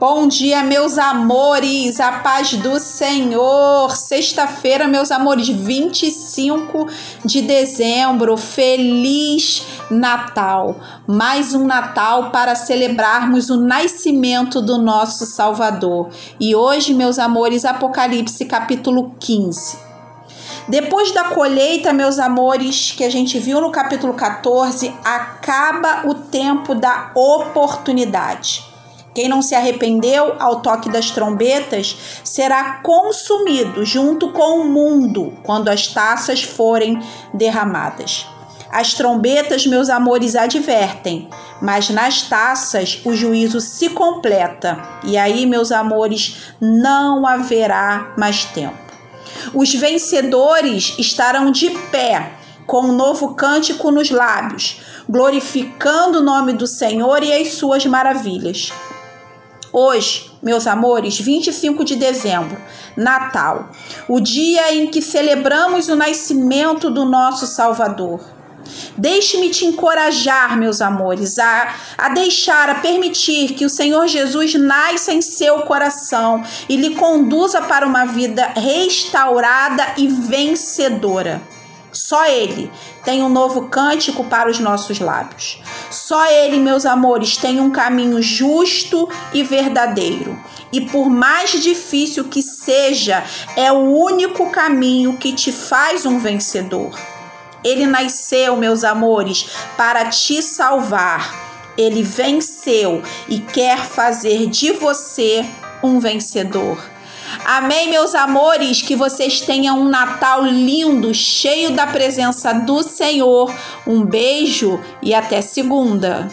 Bom dia, meus amores, a paz do Senhor. Sexta-feira, meus amores, 25 de dezembro. Feliz Natal. Mais um Natal para celebrarmos o nascimento do nosso Salvador. E hoje, meus amores, Apocalipse capítulo 15. Depois da colheita, meus amores, que a gente viu no capítulo 14, acaba o tempo da oportunidade. Quem não se arrependeu ao toque das trombetas será consumido junto com o mundo quando as taças forem derramadas. As trombetas, meus amores, advertem, mas nas taças o juízo se completa. E aí, meus amores, não haverá mais tempo. Os vencedores estarão de pé com um novo cântico nos lábios, glorificando o nome do Senhor e as suas maravilhas. Hoje, meus amores, 25 de dezembro, Natal, o dia em que celebramos o nascimento do nosso Salvador. Deixe-me te encorajar, meus amores, a, a deixar, a permitir que o Senhor Jesus nasça em seu coração e lhe conduza para uma vida restaurada e vencedora. Só Ele tem um novo cântico para os nossos lábios. Só Ele, meus amores, tem um caminho justo e verdadeiro. E por mais difícil que seja, é o único caminho que te faz um vencedor. Ele nasceu, meus amores, para te salvar. Ele venceu e quer fazer de você um vencedor. Amém, meus amores, que vocês tenham um Natal lindo, cheio da presença do Senhor. Um beijo e até segunda.